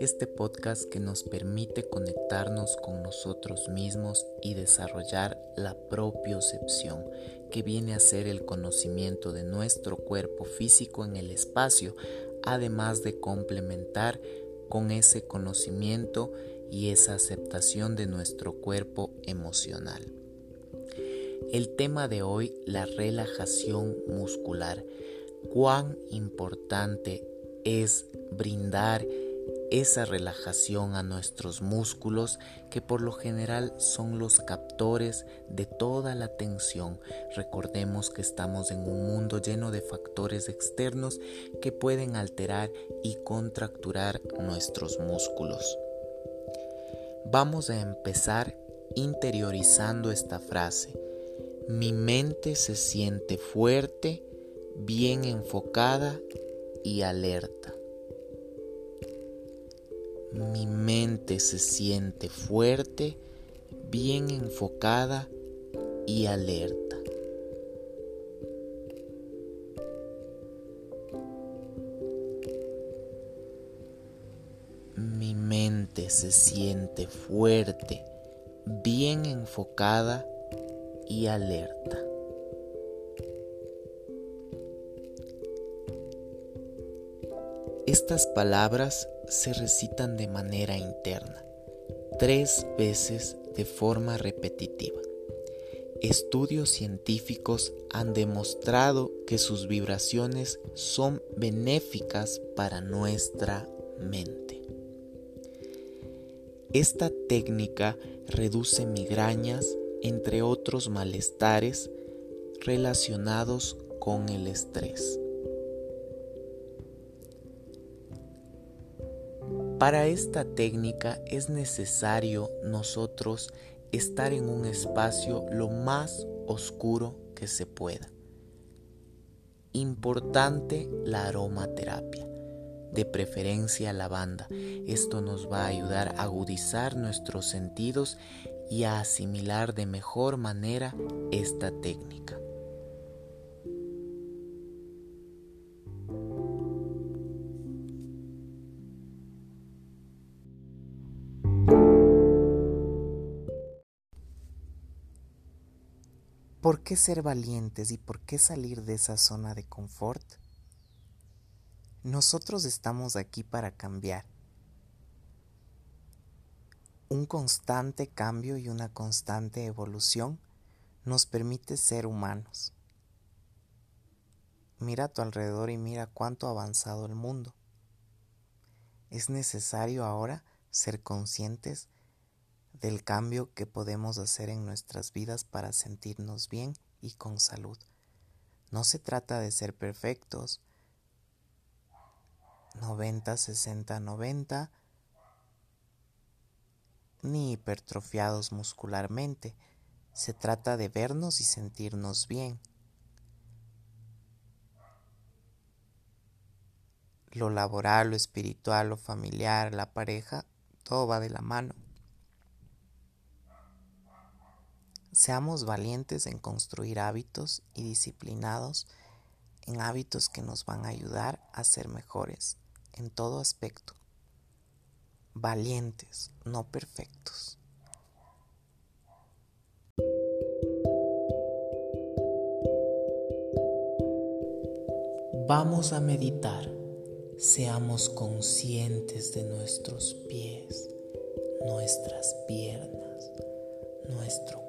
este podcast que nos permite conectarnos con nosotros mismos y desarrollar la propiocepción, que viene a ser el conocimiento de nuestro cuerpo físico en el espacio, además de complementar con ese conocimiento y esa aceptación de nuestro cuerpo emocional. El tema de hoy, la relajación muscular. Cuán importante es brindar esa relajación a nuestros músculos que por lo general son los captores de toda la tensión. Recordemos que estamos en un mundo lleno de factores externos que pueden alterar y contracturar nuestros músculos. Vamos a empezar interiorizando esta frase. Mi mente se siente fuerte, bien enfocada y alerta. Mi mente se siente fuerte, bien enfocada y alerta. Mi mente se siente fuerte, bien enfocada y alerta. Estas palabras se recitan de manera interna, tres veces de forma repetitiva. Estudios científicos han demostrado que sus vibraciones son benéficas para nuestra mente. Esta técnica reduce migrañas, entre otros malestares relacionados con el estrés. Para esta técnica es necesario nosotros estar en un espacio lo más oscuro que se pueda. Importante la aromaterapia, de preferencia lavanda. Esto nos va a ayudar a agudizar nuestros sentidos y a asimilar de mejor manera esta técnica. ¿Por qué ser valientes y por qué salir de esa zona de confort? Nosotros estamos aquí para cambiar. Un constante cambio y una constante evolución nos permite ser humanos. Mira a tu alrededor y mira cuánto ha avanzado el mundo. Es necesario ahora ser conscientes del cambio que podemos hacer en nuestras vidas para sentirnos bien y con salud. No se trata de ser perfectos, 90, 60, 90, ni hipertrofiados muscularmente. Se trata de vernos y sentirnos bien. Lo laboral, lo espiritual, lo familiar, la pareja, todo va de la mano. Seamos valientes en construir hábitos y disciplinados en hábitos que nos van a ayudar a ser mejores en todo aspecto. Valientes, no perfectos. Vamos a meditar. Seamos conscientes de nuestros pies, nuestras piernas, nuestro